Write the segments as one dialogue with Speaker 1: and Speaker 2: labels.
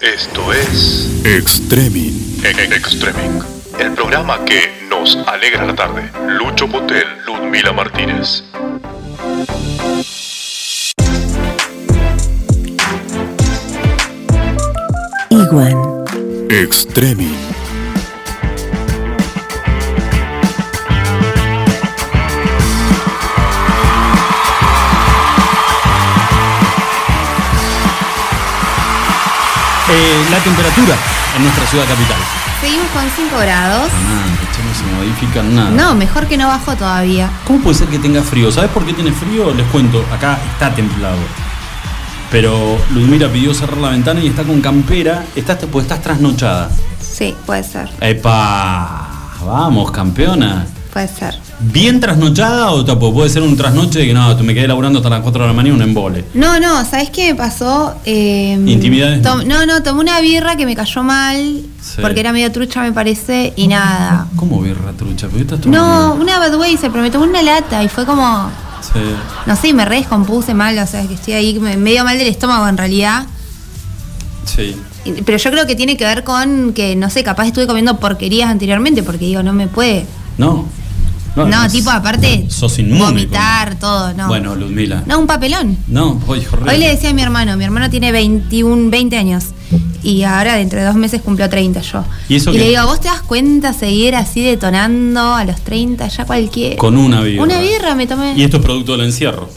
Speaker 1: Esto es
Speaker 2: Extreming.
Speaker 1: E- Extreming, el programa que nos alegra la tarde. Lucho Potel, Ludmila Martínez.
Speaker 3: Iguan.
Speaker 2: Extreming.
Speaker 4: La temperatura en nuestra ciudad capital.
Speaker 5: Seguimos con 5 grados.
Speaker 4: Ah, no se modifica nada.
Speaker 5: No, mejor que no bajó todavía.
Speaker 4: ¿Cómo puede ser que tenga frío? ¿Sabes por qué tiene frío? Les cuento, acá está templado. Pero Ludmila pidió cerrar la ventana y está con campera. Estás, pues estás trasnochada.
Speaker 5: Sí, puede ser.
Speaker 4: ¡Epa! Vamos, campeona.
Speaker 5: Puede ser.
Speaker 4: ¿Bien trasnochada o tapo? Puede ser un trasnoche de que no, me quedé laburando hasta las 4 de la mañana y un embole.
Speaker 5: No, no, ¿sabes qué me pasó? Eh,
Speaker 4: Intimidades,
Speaker 5: tom- no, no, tomé una birra que me cayó mal.
Speaker 4: Sí.
Speaker 5: Porque era medio trucha, me parece, y nada.
Speaker 4: ¿Cómo birra trucha? ¿Por qué estás
Speaker 5: No, una Budweiser, pero me tomé una lata y fue como.
Speaker 4: Sí.
Speaker 5: No sé, me re descompuse mal, o sea, que estoy ahí me- medio mal del estómago en realidad.
Speaker 4: Sí.
Speaker 5: Pero yo creo que tiene que ver con que, no sé, capaz estuve comiendo porquerías anteriormente, porque digo, no me puede.
Speaker 4: No.
Speaker 5: No,
Speaker 4: además,
Speaker 5: tipo, aparte,
Speaker 4: Sos inmune.
Speaker 5: vomitar, todo, no.
Speaker 4: Bueno, Ludmila.
Speaker 5: No, un papelón.
Speaker 4: No, hoy horrible.
Speaker 5: Hoy le decía a mi hermano, mi hermano tiene 21, 20 años y ahora dentro de dos meses cumplió 30 yo.
Speaker 4: ¿Y eso
Speaker 5: le digo, ¿vos te das cuenta seguir así detonando a los 30 ya cualquier...
Speaker 4: Con una birra.
Speaker 5: Una birra me tomé.
Speaker 4: Y esto es producto del encierro.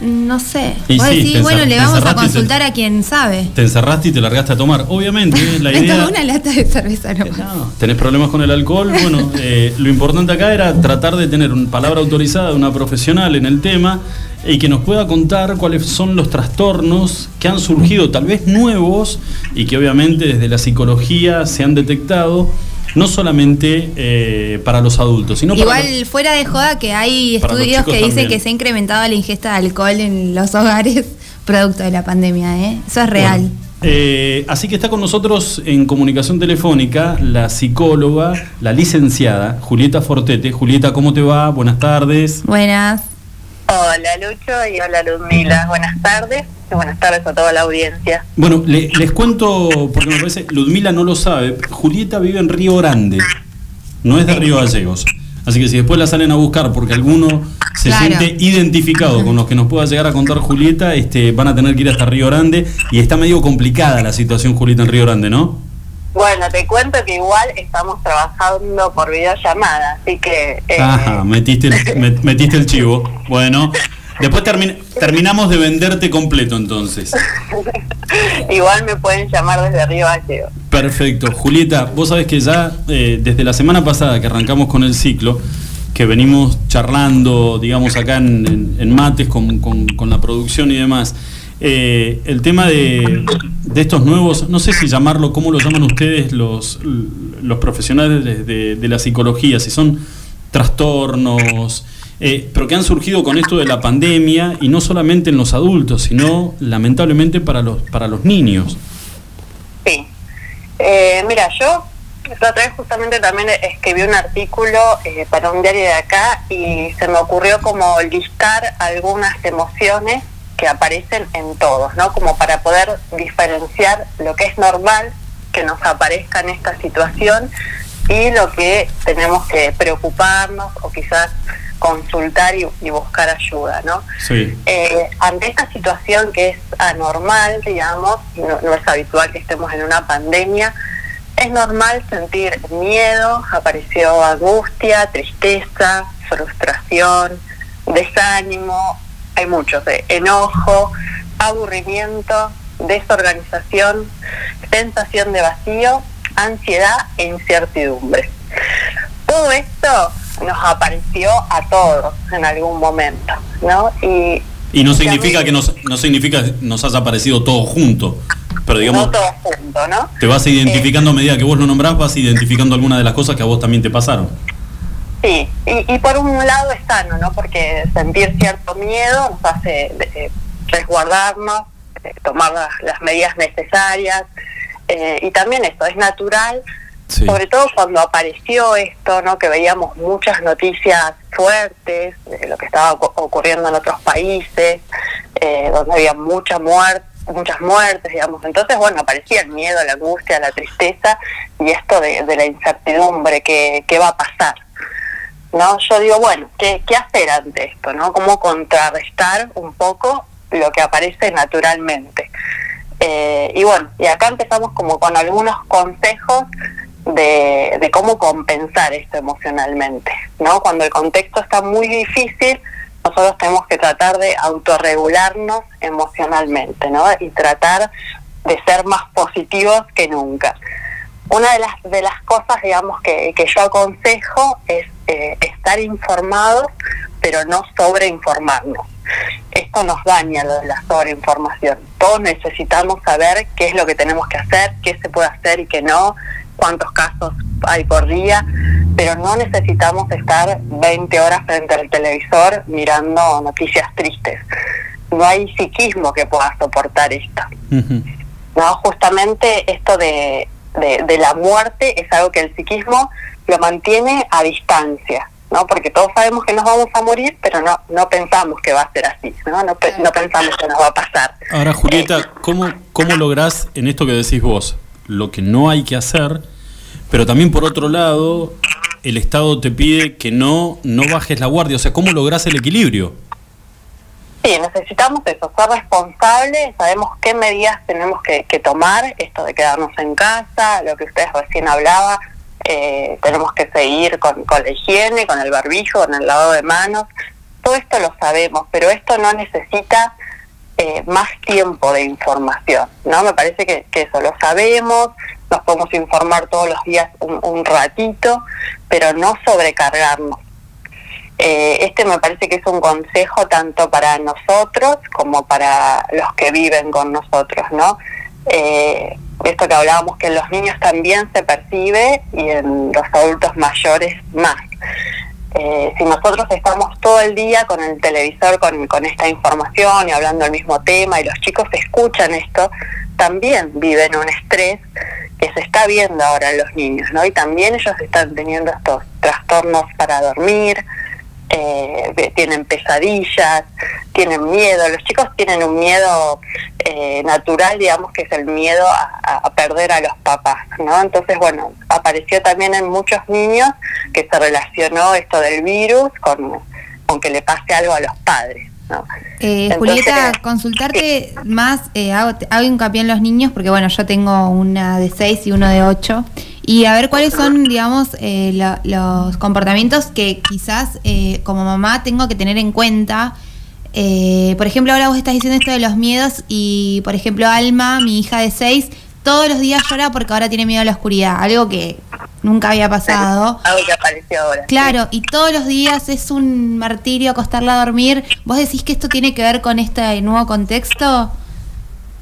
Speaker 5: No sé.
Speaker 4: Y
Speaker 5: Vos
Speaker 4: sí,
Speaker 5: decís, bueno, le vamos a
Speaker 4: te-
Speaker 5: consultar a quien sabe.
Speaker 4: Te encerraste y te largaste a tomar. Obviamente, la idea.
Speaker 5: una lata de cerveza nomás.
Speaker 4: No, tenés problemas con el alcohol. Bueno, eh, lo importante acá era tratar de tener una palabra autorizada de una profesional en el tema y que nos pueda contar cuáles son los trastornos que han surgido, tal vez nuevos, y que obviamente desde la psicología se han detectado, no solamente eh, para los adultos, sino para
Speaker 5: Igual fuera de joda que hay
Speaker 4: los
Speaker 5: estudios que dicen
Speaker 4: también.
Speaker 5: que se ha incrementado la ingesta de alcohol en los hogares producto de la pandemia, ¿eh? Eso es real.
Speaker 4: Bueno, eh, así que está con nosotros en comunicación telefónica la psicóloga, la licenciada Julieta Fortete. Julieta, ¿cómo te va? Buenas tardes.
Speaker 5: Buenas.
Speaker 6: Hola Lucho y hola Ludmila, buenas tardes buenas tardes a toda la audiencia.
Speaker 4: Bueno, le- les cuento, porque me parece, Ludmila no lo sabe, Julieta vive en Río Grande, no es de Río Gallegos. Así que si después la salen a buscar porque alguno se
Speaker 5: Claro.
Speaker 4: siente identificado con los que nos pueda llegar a contar Julieta, este, van a tener que ir hasta Río Grande y está medio complicada la situación Julieta en Río Grande, ¿no?
Speaker 6: Bueno, te cuento que igual estamos trabajando por videollamada, así que... eh,
Speaker 4: Ajá, metiste el, met- metiste el chivo. Bueno, después termi- terminamos de venderte completo entonces.
Speaker 6: igual me pueden llamar desde Río Gallego.
Speaker 4: Perfecto. Julieta, vos sabés que ya eh, desde la semana pasada que arrancamos con el ciclo, que venimos charlando, digamos, acá en, en- en mates con, con- con la producción y demás, eh, el tema de, de estos nuevos, no sé si llamarlo, ¿cómo lo llaman ustedes los, los profesionales de, de- de la psicología? Si son trastornos, eh, pero que han surgido con esto de la pandemia y no solamente en los adultos, sino lamentablemente para los, para los niños.
Speaker 6: Sí. Eh, mira, yo la otra vez justamente también escribí un artículo eh, para un diario de acá y se me ocurrió como listar algunas emociones que aparecen en todos, ¿no? Como para poder diferenciar lo que es normal que nos aparezca en esta situación y lo que tenemos que preocuparnos o quizás consultar y, y buscar ayuda, ¿no?
Speaker 4: Sí.
Speaker 6: Eh, ante esta situación que es anormal, digamos, no, no es habitual que estemos en una pandemia, es normal sentir miedo, apareció angustia, tristeza, frustración, desánimo, hay muchos, eh, enojo, aburrimiento, desorganización, sensación de vacío, ansiedad e incertidumbre. Nos apareció a todos en algún momento, ¿no? Y,
Speaker 4: Y no significa
Speaker 6: mí-
Speaker 4: que nos, no significa nos haya aparecido todo junto, pero digamos,
Speaker 6: no todos juntos, ¿no?
Speaker 4: te vas identificando a medida que vos lo nombrás, vas identificando algunas de las cosas que a vos también te pasaron.
Speaker 6: Sí, y, y por un lado es sano, ¿no? Porque sentir cierto miedo nos hace eh, resguardarnos, eh, tomar las, las medidas necesarias, eh, y también esto es natural, Sobre todo cuando apareció esto, ¿no? Que veíamos muchas noticias fuertes de lo que estaba ocu- ocurriendo en otros países, eh, donde había mucha muerte muchas muertes, digamos. Entonces, bueno, aparecía el miedo, la angustia, la tristeza y esto de, la incertidumbre, que, qué va a pasar. ¿no? Yo digo, bueno, ¿qué, ¿qué hacer ante esto? ¿no? ¿Cómo contrarrestar un poco lo que aparece naturalmente? Eh, y bueno, y acá empezamos como con algunos consejos de, cómo compensar esto emocionalmente, ¿no? Cuando el contexto está muy difícil, nosotros tenemos que tratar de autorregularnos emocionalmente, ¿no? Y tratar de ser más positivos que nunca. Una de las, de las cosas, digamos, que, que yo aconsejo es eh, estar informados, pero no sobreinformarnos. Esto nos daña lo de la sobreinformación. Todos necesitamos saber qué es lo que tenemos que hacer, qué se puede hacer y qué no, cuántos casos hay por día, pero no necesitamos estar 20 horas frente al televisor mirando noticias tristes. No hay psiquismo que pueda soportar esto. No, justamente esto de, de, la muerte es algo que el psiquismo lo mantiene a distancia. ¿no? Porque todos sabemos que nos vamos a morir, pero no no pensamos que va a ser así, ¿no? No, pensamos que nos va a pasar.
Speaker 4: Ahora, Julieta, ¿cómo, ¿cómo lográs en esto que decís vos lo que no hay que hacer pero también por otro lado, el Estado te pide que no, no bajes la guardia. O sea, ¿cómo lográs el equilibrio?
Speaker 6: Sí, necesitamos eso, ser responsables, sabemos qué medidas tenemos que, tomar, esto de quedarnos en casa, lo que ustedes recién hablaba, eh, tenemos que seguir con, con la higiene, con el barbijo, con el lavado de manos, todo esto lo sabemos, pero esto no necesita eh, más tiempo de información, ¿no? Me parece que, eso lo sabemos, nos podemos informar todos los días un, ratito, pero no sobrecargarnos. Eh, este me parece que es un consejo tanto para nosotros como para los que viven con nosotros, ¿no? Eh, esto que hablábamos que en los niños también se percibe y en los adultos mayores más. Eh, si nosotros estamos todo el día con el televisor con, con esta información y hablando el mismo tema y los chicos escuchan esto, también viven un estrés que se está viendo ahora en los niños, ¿no? Y también ellos están teniendo estos trastornos para dormir, eh, tienen pesadillas, tienen miedo. Los chicos tienen un miedo eh, natural, digamos, que es el miedo a, perder a los papás, ¿no? Entonces, bueno, apareció también en muchos niños que se relacionó esto del virus con, con que le pase algo a los padres.
Speaker 5: Eh, Julieta, consultarte más, eh, hago, hago, hincapié en los niños, porque bueno, yo tengo una de 6 y uno de 8, y a ver cuáles son, digamos, eh, los comportamientos que quizás eh, como mamá tengo que tener en cuenta. por ejemplo, ahora vos estás diciendo esto de los miedos y, por ejemplo, Alma, mi hija de 6, todos los días llora porque ahora tiene miedo a la oscuridad, algo que nunca había pasado.
Speaker 6: Algo que apareció ahora.
Speaker 5: Claro, y todos los días es un martirio acostarla a dormir. ¿Vos decís que esto tiene que ver con este nuevo contexto?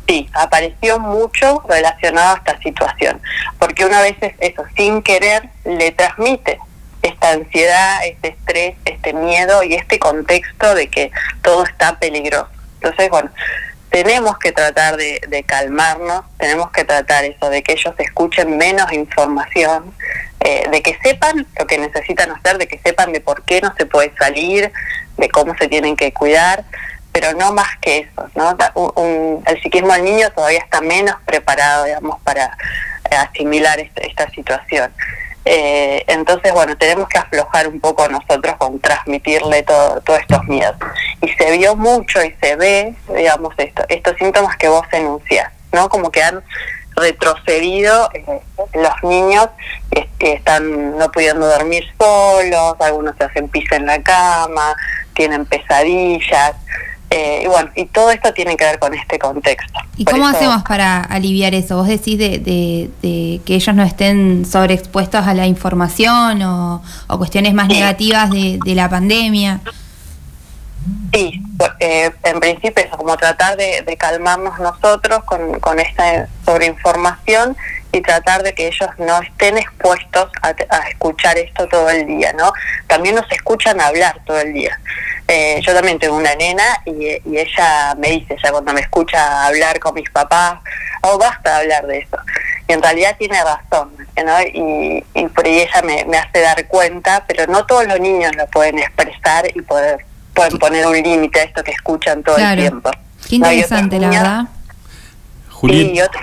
Speaker 6: Sí, apareció mucho relacionado a esta situación, porque una vez eso, sin querer, le transmite esta ansiedad, este estrés, este miedo y este contexto de que todo está peligroso. Entonces, bueno, tenemos que tratar de, calmarnos, tenemos que tratar eso, de que ellos escuchen menos información, eh, de que sepan lo que necesitan hacer, de que sepan de por qué no se puede salir, de cómo se tienen que cuidar, pero no más que eso, ¿no? el psiquismo del niño todavía está menos preparado, digamos, para asimilar esta situación. Eh, entonces, bueno, tenemos que aflojar un poco nosotros con transmitirle todos estos miedos. Y se vio mucho y se ve, digamos, esto, estos síntomas que vos enunciás, ¿no? Como que han retrocedido eh, los niños que están no pudiendo dormir solos, algunos se hacen pis en la cama, tienen pesadillas. Eh, y bueno, y todo esto tiene que ver con este contexto.
Speaker 5: ¿Y cómo hacemos para aliviar eso? ¿Vos decís de, que ellos no estén sobreexpuestos a la información o, cuestiones más negativas de, la pandemia?
Speaker 6: Sí, eh, en principio es como tratar de, calmarnos nosotros con, con esta sobreinformación y tratar de que ellos no estén expuestos a, escuchar esto todo el día, ¿no? También nos escuchan hablar todo el día. Eh, yo también tengo una nena y, ella me dice, ya cuando me escucha hablar con mis papás, oh, basta de hablar de eso. Y en realidad tiene razón, ¿no? Y, por ahí ella me, hace dar cuenta, pero no todos los niños lo pueden expresar y poder pueden poner un límite a esto que escuchan todo el tiempo.
Speaker 5: Qué interesante, la verdad.
Speaker 4: Julieta,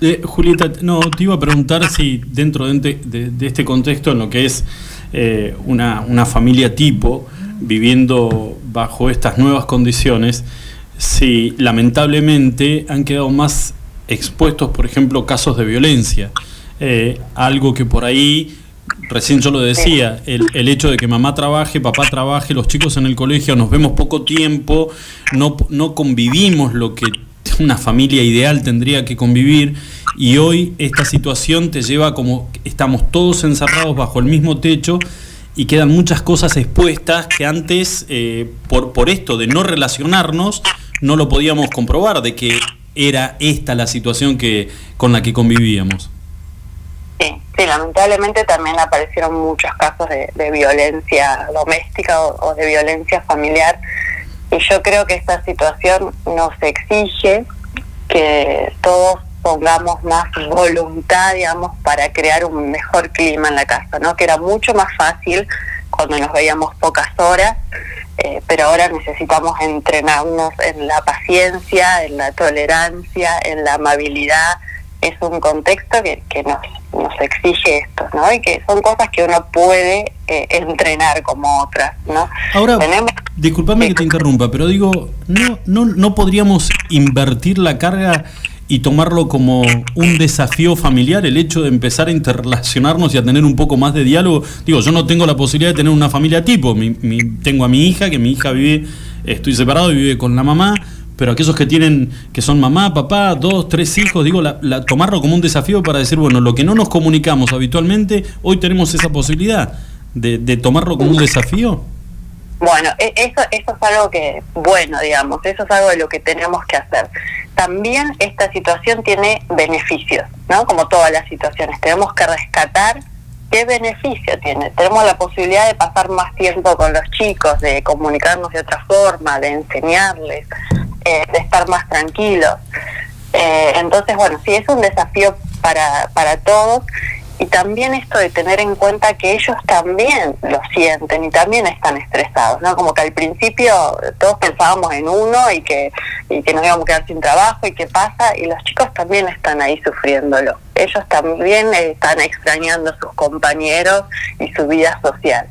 Speaker 4: eh, Julieta, no, te iba a preguntar si dentro de, este contexto, en lo que es eh, una, una familia tipo, viviendo bajo estas nuevas condiciones, si lamentablemente han quedado más expuestos, por ejemplo, casos de violencia. Eh, algo que por ahí, recién yo lo decía, el, el, hecho de que mamá trabaje, papá trabaje, los chicos en el colegio, nos vemos poco tiempo, no, no convivimos lo que una familia ideal tendría que convivir y hoy esta situación te lleva como estamos todos encerrados bajo el mismo techo y quedan muchas cosas expuestas que antes, eh, por, por esto de no relacionarnos, no lo podíamos comprobar, de que era esta la situación que con la que convivíamos.
Speaker 6: Sí, sí lamentablemente también aparecieron muchos casos de, violencia doméstica o, de violencia familiar y yo creo que esta situación nos exige que todos pongamos más voluntad, digamos, para crear un mejor clima en la casa, ¿no? Que era mucho más fácil cuando nos veíamos pocas horas, eh, pero ahora necesitamos entrenarnos en la paciencia, en la tolerancia, en la amabilidad. Es un contexto que, que nos, nos exige esto, ¿no? Y que son cosas que uno puede eh, entrenar como otras, ¿no?
Speaker 4: Ahora, disculpame que te interrumpa, pero digo, ¿no, no, ¿no podríamos invertir la carga y tomarlo como un desafío familiar, el hecho de empezar a interrelacionarnos y a tener un poco más de diálogo. Digo, yo no tengo la posibilidad de tener una familia tipo, tengo a mi hija, que mi hija vive, estoy separado y vive con la mamá, pero aquellos que tienen, que son mamá, papá, dos, tres hijos, digo, la, tomarlo como un desafío para decir, bueno, lo que no nos comunicamos habitualmente, hoy tenemos esa posibilidad de, de tomarlo como un desafío.
Speaker 6: Bueno, e, eso, eso es algo que, bueno, digamos, eso es algo de lo que tenemos que hacer. También esta situación tiene beneficios, ¿no? Como todas las situaciones. Tenemos que rescatar qué beneficio tiene. Tenemos la posibilidad de pasar más tiempo con los chicos, de comunicarnos de otra forma, de enseñarles, eh, de estar más tranquilos. Eh, entonces, bueno, sí es un desafío para, para todos y también esto de tener en cuenta que ellos también lo sienten y también están estresados, ¿no? Como que al principio todos pensábamos en uno y que, y que nos íbamos a quedar sin trabajo y qué pasa, y los chicos también están ahí sufriéndolo. Ellos también están extrañando a sus compañeros y su vida social.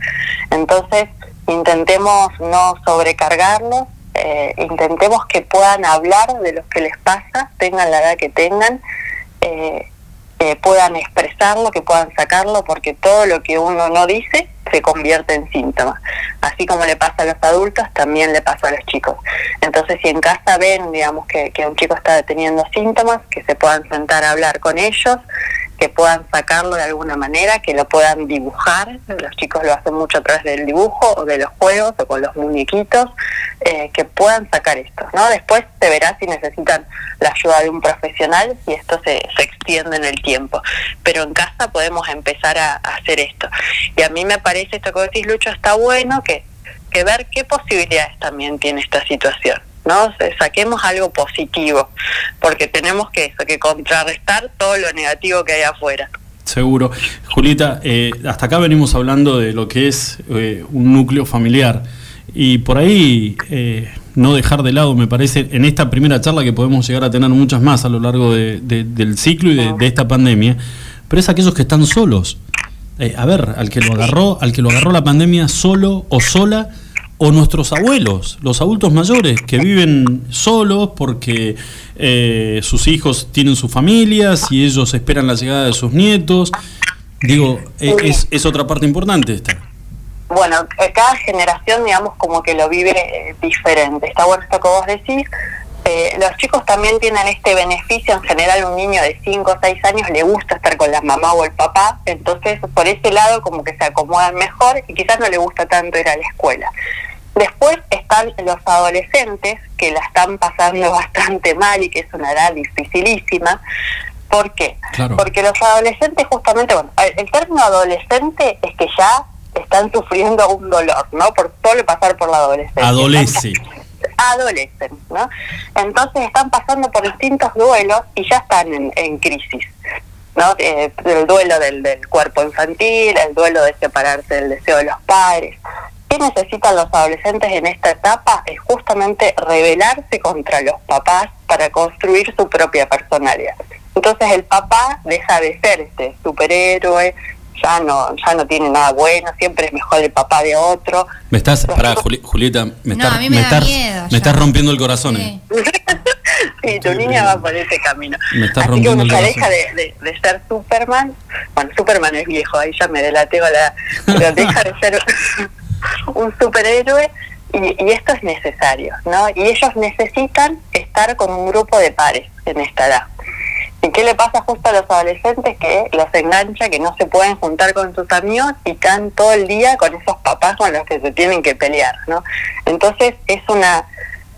Speaker 6: Entonces, intentemos no sobrecargarlos, eh, intentemos que puedan hablar de lo que les pasa, tengan la edad que tengan. Eh, que puedan expresarlo, que puedan sacarlo, porque todo lo que uno no dice se convierte en síntoma. Así como le pasa a los adultos, también le pasa a los chicos. Entonces, si en casa ven, digamos, que, que un chico está teniendo síntomas, que se puedan sentar a hablar con ellos, que puedan sacarlo de alguna manera, que lo puedan dibujar. Los chicos lo hacen mucho a través del dibujo o de los juegos o con los muñequitos, eh, que puedan sacar esto. ¿no? Después se verá si necesitan la ayuda de un profesional y esto se, se extiende en el tiempo. Pero en casa podemos empezar a, hacer esto. Y a mí me parece esto que decís, Lucho, está bueno que, que ver qué posibilidades también tiene esta situación. ¿No? Saquemos algo positivo, porque tenemos que contrarrestar todo lo negativo que hay afuera.
Speaker 4: Seguro. Julieta, eh, hasta acá venimos hablando de lo que es eh, un núcleo familiar y por ahí eh, no dejar de lado, me parece, en esta primera charla que podemos llegar a tener muchas más a lo largo del ciclo y de, de, esta pandemia, pero es aquellos que están solos. a ver, al que lo agarró, al que lo agarró la pandemia solo o sola, o nuestros abuelos, los adultos mayores que viven solos porque eh, sus hijos tienen sus familias y ellos esperan la llegada de sus nietos. Digo, e, es, es otra parte importante esta.
Speaker 6: Bueno, eh, cada generación, digamos, como que lo vive eh, diferente. Está bueno esto que vos decís. los chicos también tienen este beneficio, en general un niño de 5 o 6 años le gusta estar con la mamá o el papá, entonces por ese lado como que se acomodan mejor y quizás no le gusta tanto ir a la escuela. Después están los adolescentes que la están pasando bastante mal y que es una edad dificilísima. ¿Por qué? Porque los adolescentes justamente, bueno, el término adolescente es que ya están sufriendo un dolor, ¿no? Por solo pasar por la adolescencia.
Speaker 4: Adolescente.
Speaker 6: Adolescentes, ¿no? Entonces están pasando por distintos duelos y ya están en, crisis. ¿no? Eh, el duelo del, del, cuerpo infantil, el duelo de separarse del deseo de los padres, ¿Qué necesitan los adolescentes en esta etapa? Es justamente rebelarse contra los papás para construir su propia personalidad. Entonces el papá deja de ser este superhéroe, ya no, ya no tiene nada bueno, siempre es mejor el papá de otro.
Speaker 4: Me estás, pará, Julieta, me,
Speaker 5: No,
Speaker 4: estás,
Speaker 5: a mí me da
Speaker 4: estás-
Speaker 5: miedo
Speaker 4: me estás rompiendo el corazón.
Speaker 5: Sí.
Speaker 4: eh.
Speaker 6: Sí, tu niña va por ese camino.
Speaker 4: Me estás
Speaker 6: Así que
Speaker 4: rompiendo
Speaker 6: uno
Speaker 4: el
Speaker 6: se
Speaker 4: corazón.
Speaker 6: aleja de, de- de ser Superman. Bueno, Superman es viejo, ahí ya me delateo la... Pero deja de ser un superhéroe y, y esto es necesario, ¿no? Y ellos necesitan estar con un grupo de pares en esta edad. ¿Y qué le pasa justo a los adolescentes? Que los engancha, que no se pueden juntar con sus amigos y están todo el día con esos papás con los que se tienen que pelear, ¿no? Entonces es una,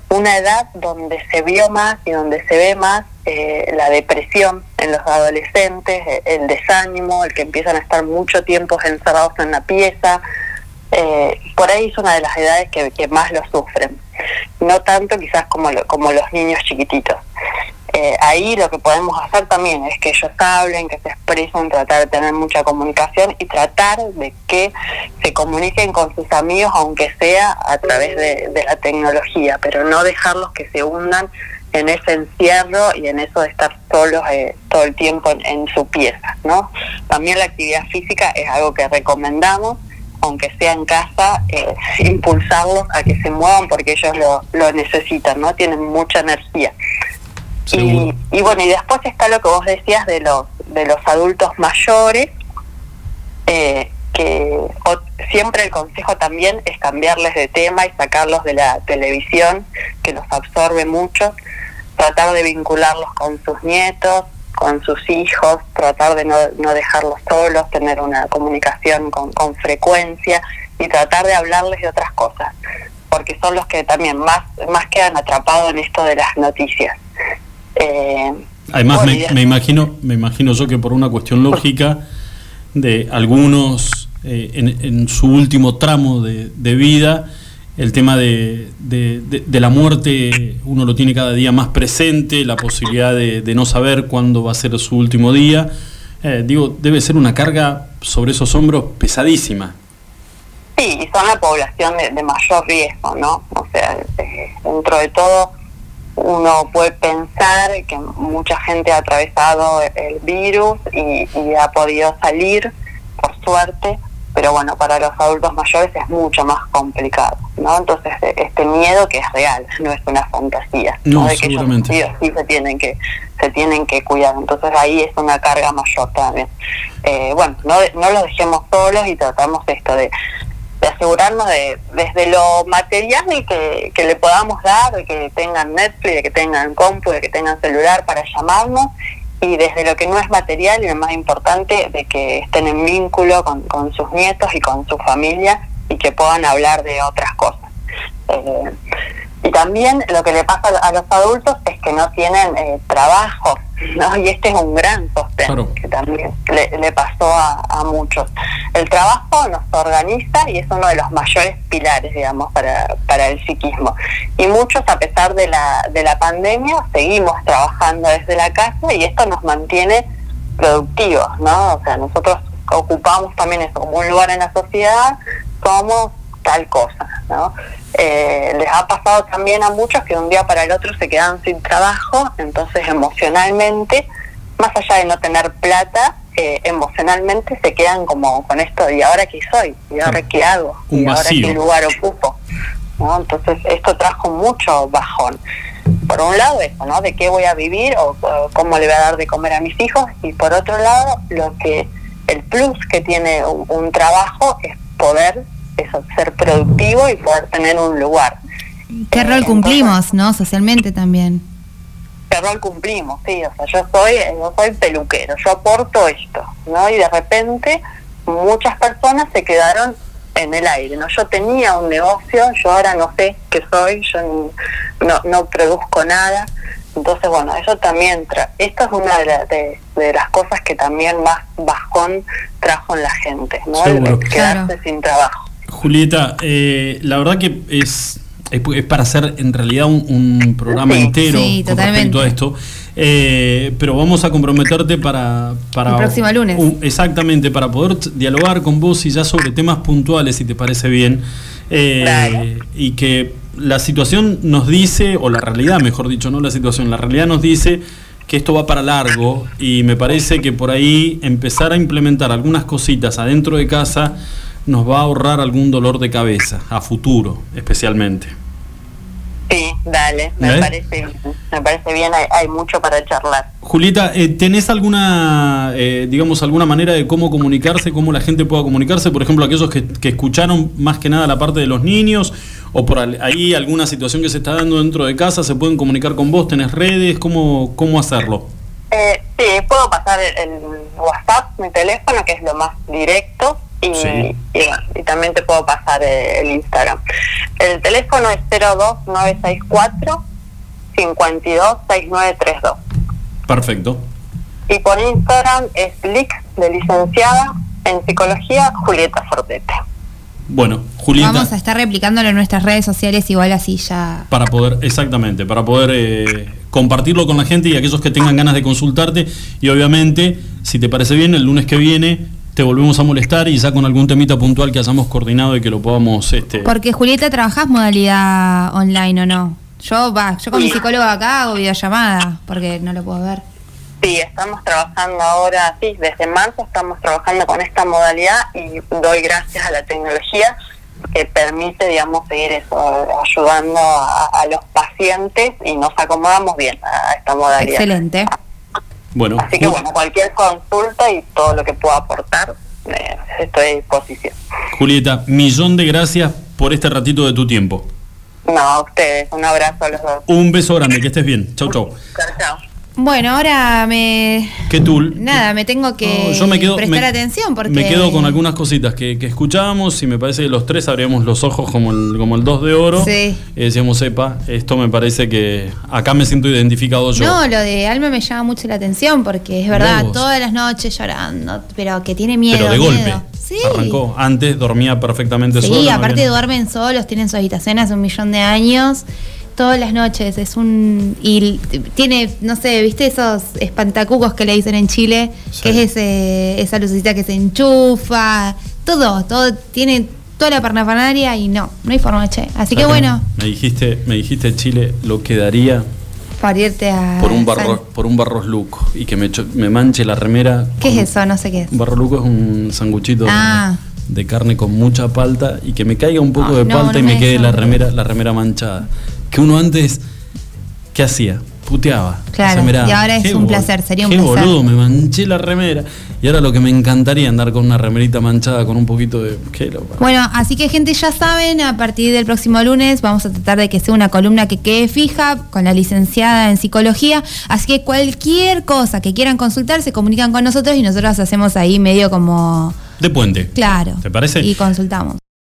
Speaker 6: una edad donde se vio más y donde se ve más eh, la depresión en los adolescentes, el desánimo, el que empiezan a estar mucho tiempo encerrados en la pieza. Eh, por ahí es una de las edades que, más lo sufren. No tanto quizás como, lo- como los niños chiquititos. Eh, ahí lo que podemos hacer también es que ellos hablen, que se expresen, tratar de tener mucha comunicación y tratar de que se comuniquen con sus amigos, aunque sea a través de, de la tecnología, pero no dejarlos que se hundan en ese encierro y en eso de estar solos eh, todo el tiempo en, en su pieza, ¿no? También la actividad física es algo que recomendamos, aunque sea en casa, eh, impulsarlos a que se muevan porque ellos lo, lo necesitan, ¿no? Tienen mucha energía. Y, y bueno, y después está lo que vos decías de los, de los adultos mayores, eh, que o- siempre el consejo también es cambiarles de tema y sacarlos de la televisión, que los absorbe mucho, tratar de vincularlos con sus nietos, con sus hijos, tratar de no, no dejarlos solos, tener una comunicación con, con frecuencia y tratar de hablarles de otras cosas, porque son los que también más, más quedan atrapados en esto de las noticias. Eh,
Speaker 4: Además,
Speaker 6: bueno,
Speaker 4: me, me imagino, me imagino yo que por una cuestión lógica de algunos eh, en, en su último tramo de, de vida, el tema de, de- la muerte uno lo tiene cada día más presente, la posibilidad de, no saber cuándo va a ser su último día. Eh, digo, debe ser una carga sobre esos hombros pesadísima.
Speaker 6: Sí, y son la población de, mayor riesgo, ¿no? O sea, eh, dentro de todo, uno puede pensar que mucha gente ha atravesado el virus y ha podido salir, por suerte, pero bueno, para los adultos mayores es mucho más complicado, ¿no? Entonces, eh, este miedo que es real, no es una fantasía,
Speaker 4: No,
Speaker 6: De que ellos sí se tienen que se tienen que cuidar, entonces ahí es una carga mayor también. Eh, bueno, no, no los dejemos solos y tratamos esto de de asegurarnos de desde lo material que, que le podamos dar, de que tengan Netflix, de que tengan compu, de que tengan celular para llamarnos, y desde lo que no es material y lo más importante, de que estén en vínculo con, con sus nietos y con su familia y que puedan hablar de otras cosas. Eh, y también lo que le pasa a los adultos es que no tienen eh, trabajo, ¿no? Y este es un gran sostén
Speaker 4: Claro.
Speaker 6: que también le, le pasó a, a muchos. El trabajo nos organiza y es uno de los mayores pilares, digamos, para, para el psiquismo. Y muchos, a pesar de la, de la pandemia, seguimos trabajando desde la casa y esto nos mantiene productivos, ¿no? O sea, nosotros ocupamos también eso como un lugar en la sociedad, somos tal cosa, ¿no? Eh, les ha pasado también a muchos que de un día para el otro se quedan sin trabajo, entonces emocionalmente, más allá de no tener plata, eh, emocionalmente se quedan como con esto, ¿y ahora qué soy? ¿Y ahora qué hago?
Speaker 4: Un
Speaker 6: ¿Y ahora
Speaker 4: vacío.
Speaker 6: qué lugar ocupo? ¿No? Entonces esto trajo mucho bajón. Por un lado eso, ¿no? De qué voy a vivir o, o cómo le voy a dar de comer a mis hijos y por otro lado lo que el plus que tiene un, un trabajo es poder eso, ser productivo y poder tener un lugar.
Speaker 5: ¿Qué
Speaker 6: Eh,
Speaker 5: rol
Speaker 6: entonces,
Speaker 5: cumplimos, no? Socialmente también.
Speaker 6: qué rol cumplimos, sí, o sea, yo soy, yo soy peluquero, yo aporto esto, ¿no? Y de repente muchas personas se quedaron en el aire, ¿no? Yo tenía un negocio, yo ahora no sé qué soy, yo no, no produzco nada, entonces bueno, eso también, tra esto es una de, la- de- de las cosas que también más bajón trajo en la gente, ¿no? El-
Speaker 4: Seguro.
Speaker 6: el quedarse
Speaker 5: Claro.
Speaker 6: sin trabajo.
Speaker 4: Julieta, eh, la verdad que es, es, es para hacer en realidad un, un programa
Speaker 6: Sí.
Speaker 4: entero
Speaker 5: Sí,
Speaker 4: con
Speaker 5: totalmente.
Speaker 4: respecto a esto. Eh, pero vamos a comprometerte para, para
Speaker 5: El próximo lunes.
Speaker 4: un- exactamente, para poder dialogar con vos y ya sobre temas puntuales, si te parece bien. Eh,
Speaker 6: Dale.
Speaker 4: y que la situación nos dice, o la realidad, mejor dicho, no la situación, la realidad nos dice que esto va para largo y me parece que por ahí empezar a implementar algunas cositas adentro de casa nos va a ahorrar algún dolor de cabeza, a futuro especialmente.
Speaker 6: Sí, dale, me
Speaker 4: ¿Eh?
Speaker 6: parece. Me parece bien, hay, hay mucho para charlar.
Speaker 4: Julieta, eh, ¿tenés alguna, eh, digamos, alguna manera de cómo comunicarse, cómo la gente pueda comunicarse? Por ejemplo, aquellos que, que escucharon más que nada la parte de los niños, o por ahí alguna situación que se está dando dentro de casa, ¿se pueden comunicar con vos? ¿Tenés redes? ¿Cómo, cómo hacerlo?
Speaker 6: Eh, sí, puedo pasar el, el WhatsApp, mi teléfono, que es lo más directo, y,
Speaker 4: Sí.
Speaker 6: y, bueno, y también te puedo pasar el Instagram. El teléfono es 02964 526932
Speaker 4: Perfecto.
Speaker 6: y por Instagram es LIC de licenciada en psicología Julieta Fortete.
Speaker 4: Bueno, Julieta,
Speaker 5: Vamos a estar replicándolo en nuestras redes sociales, igual así ya.
Speaker 4: para poder, exactamente, para poder eh, compartirlo con la gente y aquellos que tengan ganas de consultarte. Y obviamente, si te parece bien, el lunes que viene te volvemos a molestar y ya con algún temita puntual que hayamos coordinado y que lo podamos... Este,
Speaker 5: Porque Julieta, ¿trabajás modalidad online o no? Yo, va, yo con mi
Speaker 6: Sí.
Speaker 5: psicólogo acá hago videollamada, porque no lo puedo ver.
Speaker 6: Sí, estamos trabajando ahora, sí, desde marzo estamos trabajando con esta modalidad y doy gracias a la tecnología que permite, digamos, seguir eso, ayudando a, a los pacientes y nos acomodamos bien a esta modalidad.
Speaker 5: Excelente.
Speaker 4: Bueno,
Speaker 6: Así que bueno, cualquier consulta y todo lo que pueda aportar, eh, estoy a disposición.
Speaker 4: Julieta, millón de gracias por este ratito de tu tiempo.
Speaker 6: No, a ustedes, un abrazo a los dos.
Speaker 4: Un beso grande, que estés bien. Chau, chau.
Speaker 6: Chao, chao.
Speaker 5: Bueno, ahora me.
Speaker 4: ¿Qué tul?
Speaker 5: Nada, me tengo que
Speaker 4: No, yo me quedo,
Speaker 5: prestar
Speaker 4: me-
Speaker 5: atención porque.
Speaker 4: Me quedo con algunas cositas que, que escuchábamos y me parece que los tres abríamos los ojos como el, como el 2 de oro.
Speaker 5: Sí.
Speaker 4: Y decíamos, epa, esto me parece que acá me siento identificado yo.
Speaker 5: No, lo de Alma me llama mucho la atención porque es verdad,
Speaker 4: vos.
Speaker 5: todas las noches llorando, pero que tiene miedo.
Speaker 4: Pero de golpe.
Speaker 5: Sí.
Speaker 4: Arrancó. Antes dormía perfectamente.
Speaker 5: Sí,
Speaker 4: no
Speaker 5: aparte
Speaker 4: había-
Speaker 5: duermen solos, tienen su habitación hace un millón de años. Todas las noches es un. Y tiene, no sé, ¿viste esos espantacucos que le dicen en Chile?
Speaker 4: Sí.
Speaker 5: Que es ese, esa lucecita que se enchufa. Todo, todo. Tiene toda la parnafanaria y no, no hay forma, che. Así que
Speaker 4: ¿Sabes
Speaker 5: bueno,
Speaker 4: Me dijiste, me dijiste Chile lo que daría
Speaker 5: para irte a.
Speaker 4: por un barro, por un barros luco y que me, me manche la remera.
Speaker 5: ¿Qué es eso? No sé qué es.
Speaker 4: Un barro luco es un sanguchito
Speaker 5: Ah.
Speaker 4: de carne con mucha palta y que me caiga un poco
Speaker 5: Ay,
Speaker 4: de
Speaker 5: no,
Speaker 4: palta
Speaker 5: no
Speaker 4: y me
Speaker 5: me
Speaker 4: quede la remera, la remera manchada. Que uno antes, ¿qué hacía? Puteaba.
Speaker 5: Claro, y ahora es
Speaker 4: qué
Speaker 5: un placer, sería un
Speaker 4: qué
Speaker 5: placer.
Speaker 4: boludo, me manché la remera. Y ahora lo que me encantaría andar con una remerita manchada con un poquito de... ¿Qué
Speaker 5: Bueno, así que gente ya saben, a partir del próximo lunes vamos a tratar de que sea una columna que quede fija con la licenciada en psicología. Así que cualquier cosa que quieran consultar se comunican con nosotros y nosotros hacemos ahí medio como
Speaker 4: De puente.
Speaker 5: claro.
Speaker 4: ¿Te parece?
Speaker 5: Y consultamos.